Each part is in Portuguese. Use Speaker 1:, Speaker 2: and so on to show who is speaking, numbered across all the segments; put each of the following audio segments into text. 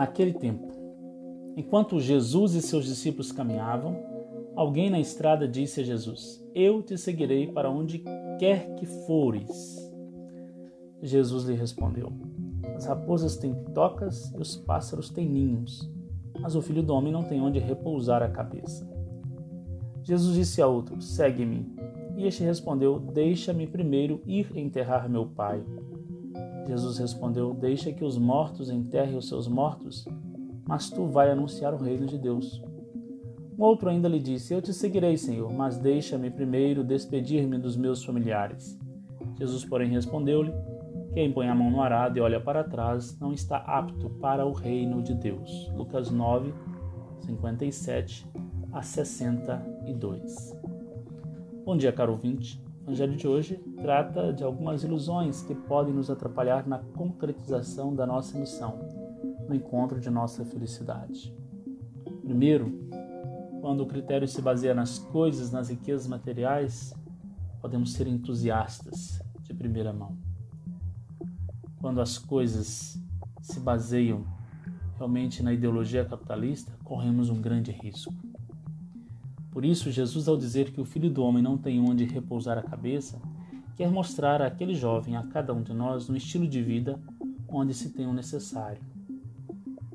Speaker 1: Naquele tempo, enquanto Jesus e seus discípulos caminhavam, alguém na estrada disse a Jesus: Eu te seguirei para onde quer que fores. Jesus lhe respondeu: As raposas têm tocas e os pássaros têm ninhos, mas o filho do homem não tem onde repousar a cabeça. Jesus disse a outro: Segue-me. E este respondeu: Deixa-me primeiro ir enterrar meu pai. Jesus respondeu: Deixa que os mortos enterrem os seus mortos, mas tu vai anunciar o reino de Deus. Um outro ainda lhe disse: Eu te seguirei, Senhor, mas deixa-me primeiro despedir-me dos meus familiares. Jesus, porém, respondeu-lhe: Quem põe a mão no arado e olha para trás não está apto para o reino de Deus. Lucas 9, 57 a 62. Bom dia, caro ouvinte. Evangelho de hoje trata de algumas ilusões que podem nos atrapalhar na concretização da nossa missão, no encontro de nossa felicidade. Primeiro, quando o critério se baseia nas coisas, nas riquezas materiais, podemos ser entusiastas de primeira mão. Quando as coisas se baseiam realmente na ideologia capitalista, corremos um grande risco. Por isso, Jesus, ao dizer que o Filho do Homem não tem onde repousar a cabeça, quer mostrar àquele jovem, a cada um de nós, um estilo de vida onde se tem o necessário.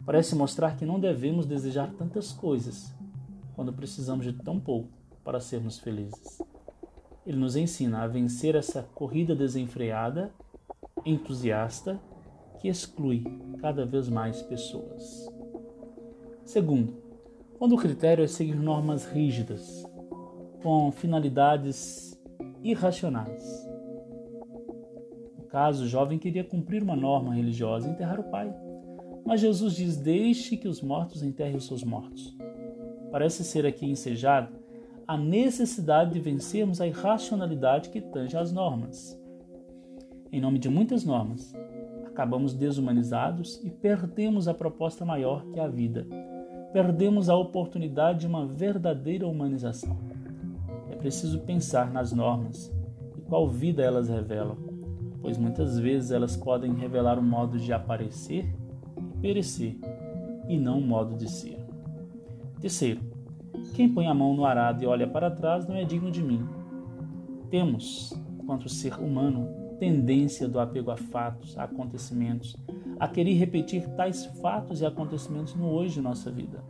Speaker 1: Parece mostrar que não devemos desejar tantas coisas quando precisamos de tão pouco para sermos felizes. Ele nos ensina a vencer essa corrida desenfreada, entusiasta, que exclui cada vez mais pessoas. Segundo, quando o critério é seguir normas rígidas, com finalidades irracionais. No caso, o jovem queria cumprir uma norma religiosa e enterrar o pai. Mas Jesus diz: Deixe que os mortos enterrem os seus mortos. Parece ser aqui ensejado a necessidade de vencermos a irracionalidade que tange as normas. Em nome de muitas normas, acabamos desumanizados e perdemos a proposta maior que é a vida perdemos a oportunidade de uma verdadeira humanização. É preciso pensar nas normas e qual vida elas revelam, pois muitas vezes elas podem revelar um modo de aparecer e perecer, e não um modo de ser. Terceiro, quem põe a mão no arado e olha para trás não é digno de mim. Temos, quanto ser humano, tendência do apego a fatos, a acontecimentos, a querer repetir tais fatos e acontecimentos no hoje de nossa vida.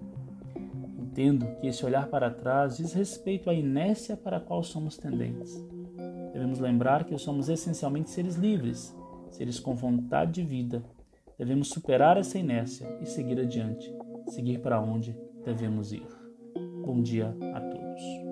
Speaker 1: Entendo que esse olhar para trás diz respeito à inércia para a qual somos tendentes. Devemos lembrar que somos essencialmente seres livres, seres com vontade de vida. Devemos superar essa inércia e seguir adiante, seguir para onde devemos ir. Bom dia a todos.